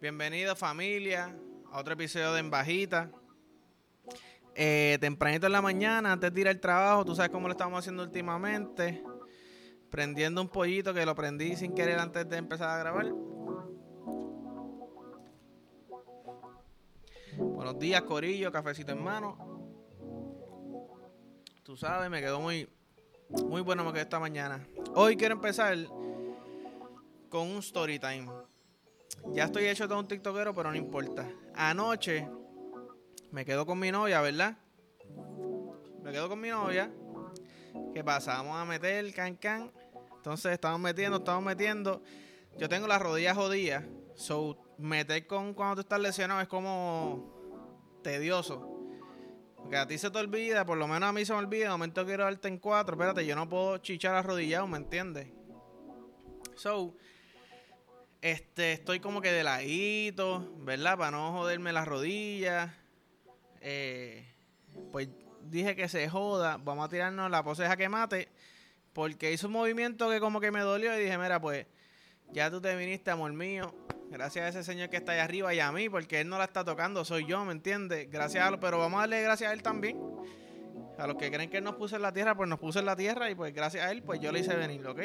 Bienvenido familia a otro episodio de En Bajita. Eh, tempranito en la mañana, antes de ir al trabajo, tú sabes cómo lo estamos haciendo últimamente. Prendiendo un pollito que lo prendí sin querer antes de empezar a grabar. Buenos días, Corillo, cafecito en mano. Tú sabes, me quedó muy, muy bueno me quedó esta mañana. Hoy quiero empezar con un story time. Ya estoy hecho todo un tiktokero, pero no importa. Anoche me quedo con mi novia, ¿verdad? Me quedo con mi novia. ¿Qué pasa? Vamos a meter el can can. Entonces estamos metiendo, estamos metiendo. Yo tengo las rodillas jodidas. So, meter con cuando tú estás lesionado es como tedioso. Porque a ti se te olvida, por lo menos a mí se me olvida. De momento quiero darte en cuatro. Espérate, yo no puedo chichar arrodillado, ¿me entiendes? So, este, estoy como que de ladito, ¿verdad? Para no joderme las rodillas. Eh, pues dije que se joda, vamos a tirarnos la pose de jaque mate. Porque hizo un movimiento que como que me dolió y dije, mira, pues ya tú te viniste, amor mío. Gracias a ese señor que está ahí arriba y a mí, porque él no la está tocando, soy yo, ¿me entiendes? Gracias a lo, pero vamos a darle gracias a él también. A los que creen que él nos puso en la tierra, pues nos puso en la tierra y pues gracias a él, pues yo le hice venir, ¿ok?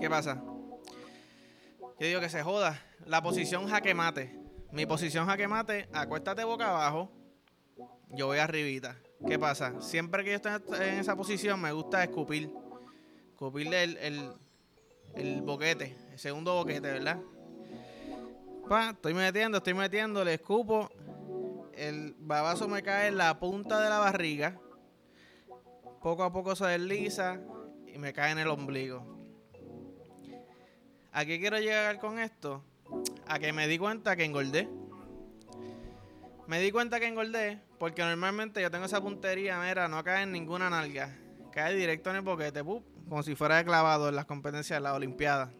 ¿Qué pasa? Yo digo que se joda. La posición jaque mate. Mi posición jaque mate, acuéstate boca abajo. Yo voy arribita. ¿Qué pasa? Siempre que yo estoy en esa posición me gusta escupir. Escupirle el, el, el boquete, el segundo boquete, ¿verdad? Pa, estoy metiendo, estoy metiendo, le escupo. El babazo me cae en la punta de la barriga. Poco a poco se desliza y me cae en el ombligo. ¿A qué quiero llegar con esto? A que me di cuenta que engordé. Me di cuenta que engordé porque normalmente yo tengo esa puntería, mira, no cae en ninguna nalga. Cae directo en el boquete, como si fuera de clavado en las competencias de la Olimpiada.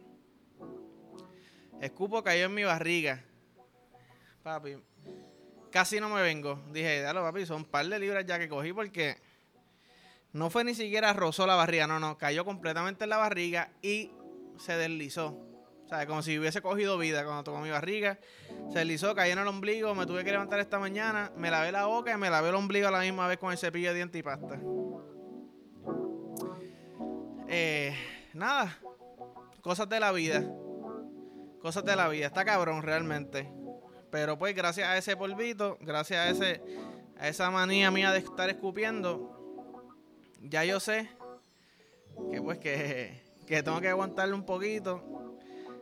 Escupo cayó en mi barriga. Papi, casi no me vengo. Dije, dale papi, son un par de libras ya que cogí porque no fue ni siquiera rozó la barriga, no, no, cayó completamente en la barriga y se deslizó. O sea, como si hubiese cogido vida cuando tocó mi barriga. Se deslizó, cayó en el ombligo, me tuve que levantar esta mañana, me lavé la boca y me lavé el ombligo a la misma vez con el cepillo de diente y pasta. Eh, nada, cosas de la vida. Cosas de la vida. Está cabrón realmente. Pero pues gracias a ese polvito, gracias a ese a esa manía mía de estar escupiendo, ya yo sé que pues que, que tengo que aguantarle un poquito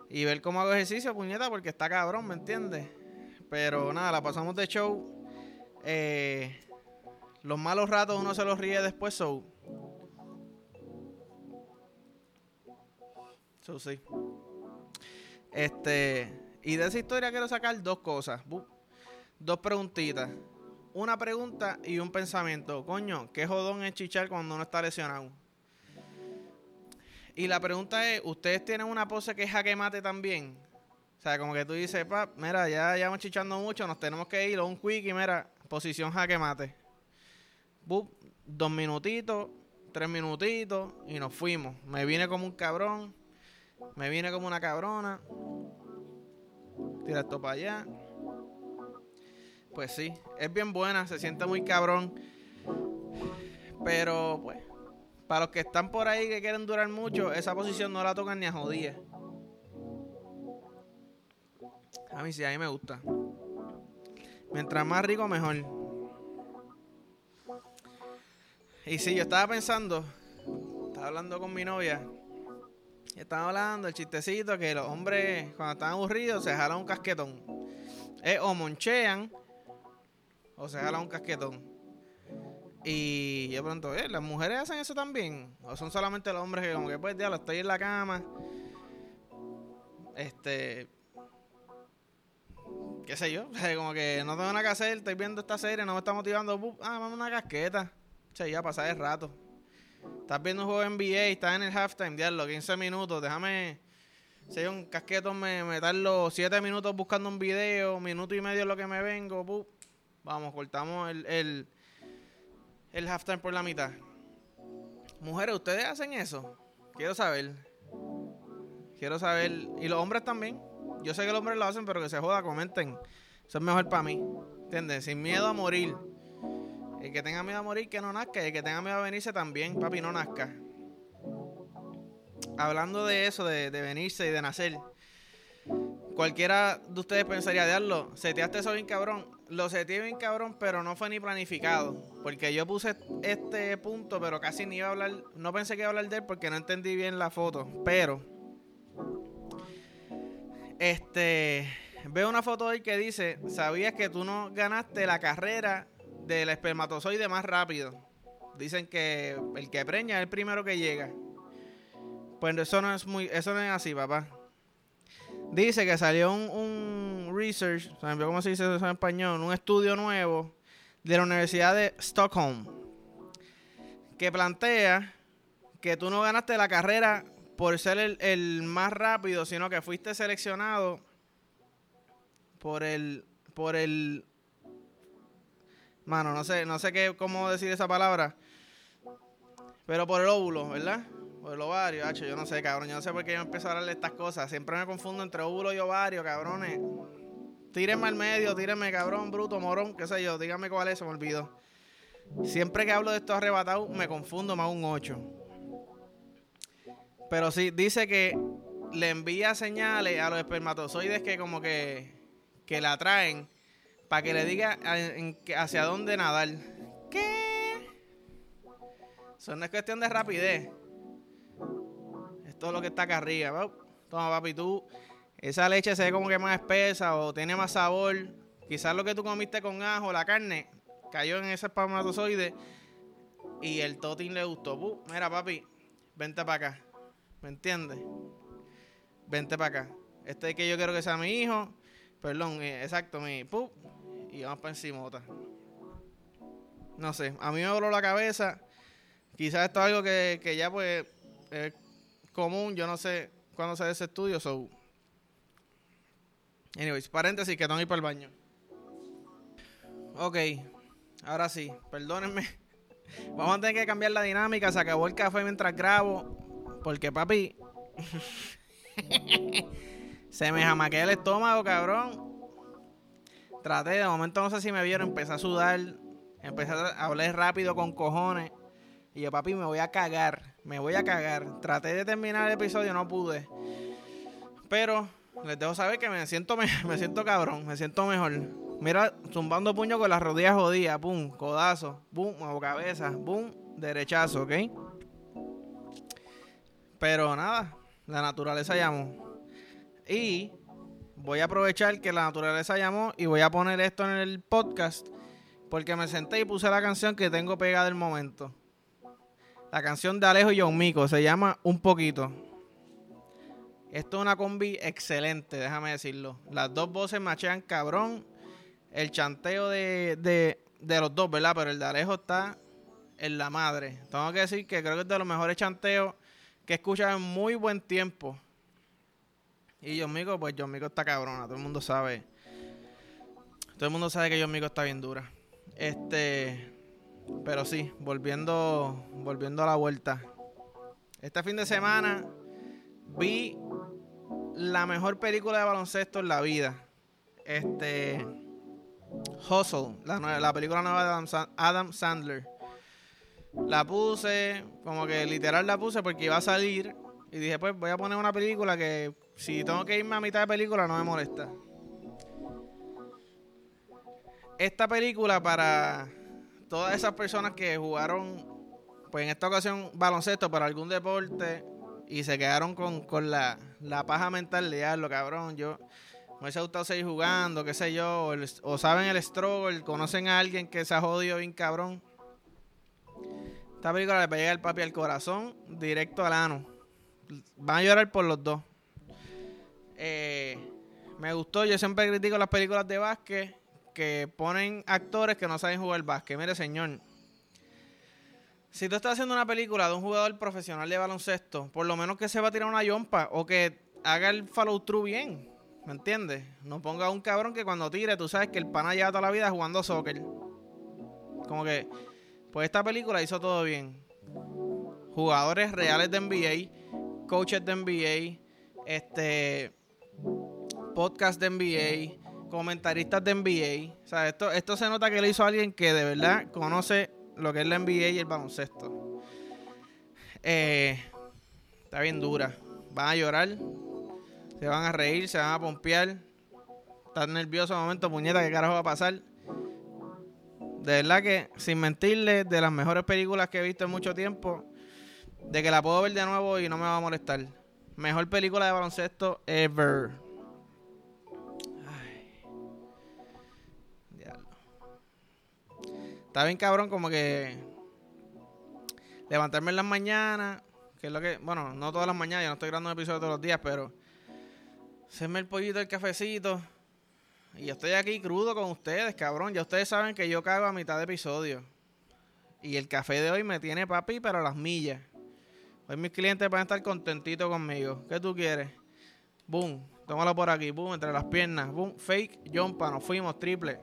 y ver cómo hago ejercicio, puñeta, porque está cabrón, ¿me entiendes? Pero nada, la pasamos de show. Eh, los malos ratos uno se los ríe después, so. So, sí. Este. Y de esa historia quiero sacar dos cosas. Dos preguntitas. Una pregunta y un pensamiento. Coño, ¿qué jodón es chichar cuando uno está lesionado? Y la pregunta es, ¿ustedes tienen una pose que es jaque mate también? O sea, como que tú dices, pap, mira, ya llevamos chichando mucho, nos tenemos que ir, un quick y mira, posición jaque mate. Bup, dos minutitos, tres minutitos y nos fuimos. Me vine como un cabrón, me vine como una cabrona. Tira esto para allá. Pues sí, es bien buena, se siente muy cabrón. Pero pues para los que están por ahí que quieren durar mucho, esa posición no la tocan ni a jodía. A mí sí, a mí me gusta. Mientras más rico, mejor. Y sí, yo estaba pensando, estaba hablando con mi novia. Y estaba hablando el chistecito que los hombres, cuando están aburridos, se jalan un casquetón. Es o monchean o se jalan un casquetón. Y yo pronto, ¿eh? ¿las mujeres hacen eso también? ¿O son solamente los hombres que como que pues, diablo, estoy en la cama? Este... ¿Qué sé yo? como que no tengo nada que hacer, estoy viendo esta serie, no me está motivando. Ah, vamos una casqueta. Sea, ya pasar el rato. Estás viendo un juego NBA, estás en el halftime, diablo, 15 minutos, déjame... Si hay un casqueto, me, me los 7 minutos buscando un video, minuto y medio lo que me vengo, vamos, cortamos el el halftime por la mitad. Mujeres, ¿ustedes hacen eso? Quiero saber. Quiero saber. Y los hombres también. Yo sé que los hombres lo hacen, pero que se joda, comenten. Eso es mejor para mí. ¿Entiendes? Sin miedo a morir. El que tenga miedo a morir, que no nazca. Y el que tenga miedo a venirse también, papi, no nazca. Hablando de eso, de, de venirse y de nacer. Cualquiera de ustedes pensaría, diablo, seteaste eso bien cabrón. Lo seteé bien cabrón, pero no fue ni planificado. Porque yo puse este punto, pero casi ni iba a hablar. No pensé que iba a hablar de él porque no entendí bien la foto. Pero. Este. Veo una foto hoy que dice: ¿Sabías que tú no ganaste la carrera del espermatozoide más rápido? Dicen que el que preña es el primero que llega. Pues eso no es muy. Eso no es así, papá. Dice que salió un, research, ¿cómo se dice eso en español? Un estudio nuevo de la Universidad de Stockholm que plantea que tú no ganaste la carrera por ser el, más rápido, sino que fuiste seleccionado por el por el mano, no sé, no sé qué cómo decir esa palabra, pero por el óvulo, ¿verdad? O el ovario, hacho, yo no sé, cabrón. Yo no sé por qué yo empiezo a hablar de estas cosas. Siempre me confundo entre óvulo y ovario, cabrones. Tírenme al medio, tírenme, cabrón, bruto, morón, qué sé yo. Díganme cuál es, se me olvidó. Siempre que hablo de esto arrebatado, me confundo más un 8. Pero sí, dice que le envía señales a los espermatozoides que como que, que la traen para que le diga hacia dónde nadar. ¿Qué? Eso no es cuestión de rapidez todo lo que está acá arriba. Toma, papi, tú, esa leche se ve como que más espesa o tiene más sabor. Quizás lo que tú comiste con ajo, la carne, cayó en ese espermatozoide y el totín le gustó. mira, papi, vente para acá. ¿Me entiendes? Vente para acá. Este es que yo quiero que sea mi hijo. Perdón, eh, exacto, mi. Pup, y vamos para encima. No sé, a mí me voló la cabeza. Quizás esto es algo que, que ya pues común. Yo no sé cuándo se ese estudio. So. Anyways, paréntesis, que tengo que ir para el baño. Ok, ahora sí, perdónenme. Vamos a tener que cambiar la dinámica. Se acabó el café mientras grabo. Porque, papi. se me jamaquea el estómago, cabrón. Traté, de momento no sé si me vieron, empecé a sudar. Empecé a hablar rápido con cojones. Y yo, papi, me voy a cagar. Me voy a cagar. Traté de terminar el episodio, no pude. Pero les dejo saber que me siento, me, siento cabrón, me siento mejor. Mira, zumbando puño con las rodillas jodidas, pum, codazo, pum, o cabeza, pum, derechazo, ¿ok? Pero nada, la naturaleza llamó. Y voy a aprovechar que la naturaleza llamó y voy a poner esto en el podcast porque me senté y puse la canción que tengo pegada del momento. La canción de Alejo y John Mico se llama Un Poquito. Esto es una combi excelente, déjame decirlo. Las dos voces machean cabrón. El chanteo de, los dos, ¿verdad? Pero el de Alejo está en la madre. Tengo que decir que creo que es de los mejores chanteos que he escuchado en muy buen tiempo. Y John Mico, pues John Mico está cabrona, todo el mundo sabe. Todo el mundo sabe que John Mico está bien dura. Este. Pero sí, volviendo, volviendo a la vuelta. Este fin de semana vi la mejor película de baloncesto en la vida. Este. Hustle, la, la película nueva de Adam, Sandler. La puse, como que literal la puse porque iba a salir. Y dije, pues voy a poner una película que si tengo que irme a mitad de película no me molesta. Esta película para todas esas personas que jugaron, pues en esta ocasión baloncesto para algún deporte y se quedaron con, la, paja mental de lo cabrón, yo me hubiese gustado seguir jugando, qué sé yo, o, saben el struggle, conocen a alguien que se ha jodido bien cabrón. Esta película le pega el papi al corazón, directo al ano. Van a llorar por los dos. Eh, me gustó, yo siempre critico las películas de básquet que ponen actores que no saben jugar básquet. Mire, señor. Si tú estás haciendo una película de un jugador profesional de baloncesto, por lo menos que se va a tirar una yompa o que haga el follow through bien. ¿Me entiendes? No ponga un cabrón que cuando tire, tú sabes que el pana lleva toda la vida jugando soccer. Como que, pues esta película hizo todo bien. Jugadores reales de NBA, coaches de NBA, este podcasts de NBA, comentaristas de NBA. O sea, esto, esto se nota que lo hizo alguien que de verdad conoce lo que es la NBA y el baloncesto. Eh, está bien dura. Van a llorar, se van a reír, se van a pompear. Están nerviosos en momento, puñeta, ¿qué carajo va a pasar? De verdad que, sin mentirles, de las mejores películas que he visto en mucho tiempo, de que la puedo ver de nuevo y no me va a molestar. Mejor película de baloncesto ever. Está bien cabrón como que levantarme en las mañanas, que es lo que, bueno, no todas las mañanas, yo no estoy grabando un episodio todos los días, pero hacerme el pollito, el cafecito. Y estoy aquí crudo con ustedes, cabrón. Ya ustedes saben que yo cago a mitad de episodio. Y el café de hoy me tiene papi, pero las millas. Hoy mis clientes van a estar contentitos conmigo. ¿Qué tú quieres? Boom. Tómalo por aquí. Boom. Entre las piernas. Boom. Fake. Jumpa. Nos fuimos. Triple.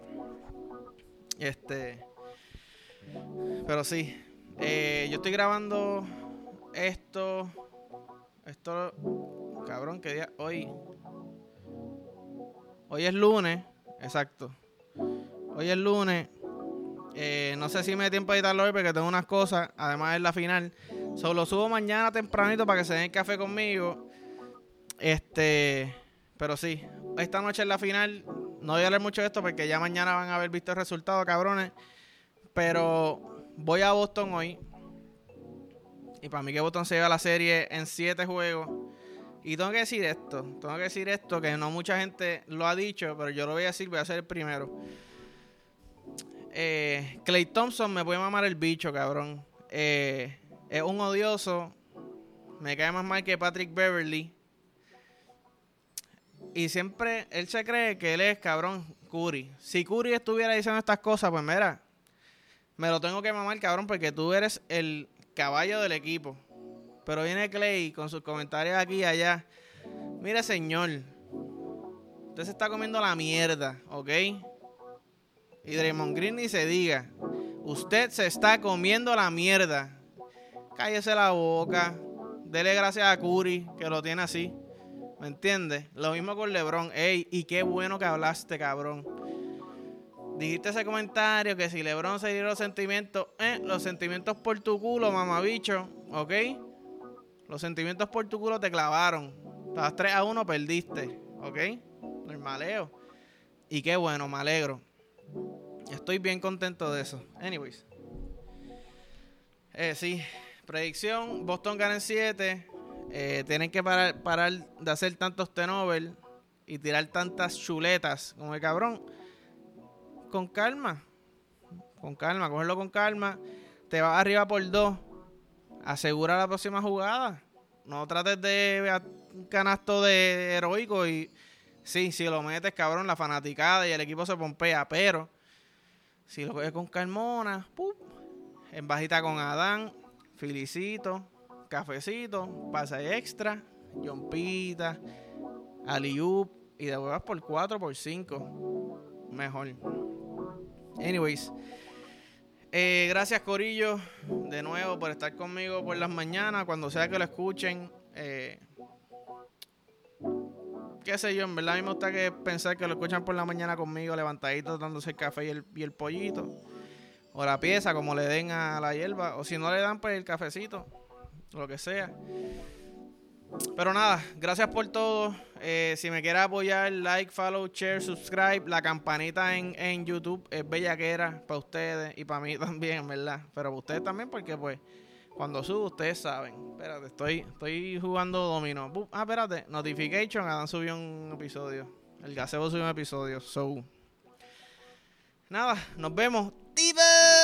Este. Pero sí. Eh, yo estoy grabando esto. Esto. Cabrón, ¿qué día? Hoy. Hoy es lunes. Exacto. Hoy es lunes. Eh, no sé si me dé tiempo de editarlo hoy porque tengo unas cosas. Además es la final. Solo subo mañana tempranito para que se den café conmigo. Este. Pero sí. Esta noche es la final. No voy a hablar mucho de esto porque ya mañana van a haber visto el resultado, cabrones. Pero voy a Boston hoy. Y para mí que Boston se lleva la serie en 7 juegos. Y tengo que decir esto. Tengo que decir esto que no mucha gente lo ha dicho, pero yo lo voy a decir, voy a ser el primero. Eh, Clay Thompson me puede mamar el bicho, cabrón. Eh, es un odioso. Me cae más mal que Patrick Beverly. Y siempre él se cree que él es cabrón Curry. Si Curry estuviera diciendo estas cosas, pues mira, me lo tengo que mamar, cabrón, porque tú eres el caballo del equipo. Pero viene Clay con sus comentarios aquí y allá. Mire, señor, usted se está comiendo la mierda, ¿ok? Y Draymond Green ni se diga. Usted se está comiendo la mierda. Cállese la boca. Dele gracias a Curry, que lo tiene así. ¿Me entiendes? Lo mismo con LeBron. Ey, y qué bueno que hablaste, cabrón. Dijiste ese comentario que si LeBron se dio los sentimientos, eh, los sentimientos por tu culo, mamabicho, ¿ok? Los sentimientos por tu culo te clavaron. Estabas 3 a 1, perdiste, ¿ok? Normaleo. Y qué bueno, me alegro. Estoy bien contento de eso. Anyways. Eh, sí, predicción, Boston gana en 7. Eh, tienen que parar, parar de hacer tantos tenover y tirar tantas chuletas como el cabrón. Con calma. Con calma, cogerlo con calma. Te vas arriba por dos. Asegura la próxima jugada. No trates de un canasto de heroico y sí, si lo metes, cabrón, la fanaticada y el equipo se pompea, pero si lo coges con Carmona, en bajita con Adán, Felicito, Cafecito, pasa extra, Jompita, Aliup y de huevas por 4 por 5. Mejor. Anyways. Eh, gracias Corillo de nuevo por estar conmigo por las mañanas, cuando sea que lo escuchen. Eh, qué sé yo, en verdad a mí me gusta que pensar que lo escuchan por la mañana conmigo, levantadito, dándose el café y el, y el pollito. O la pieza, como le den a la hierba. O si no le dan, pues el cafecito. Lo que sea. Pero nada, gracias por todo. Eh, si me quieres apoyar, like, follow, share, subscribe. La campanita en, en YouTube es bellaquera para ustedes y para mí también, ¿verdad? Pero para ustedes también, porque pues cuando subo, ustedes saben. Espérate, estoy, estoy jugando domino. Ah, espérate, notification. Adán subió un episodio. El gazebo subió un episodio. So. Nada, nos vemos. ¡Diva!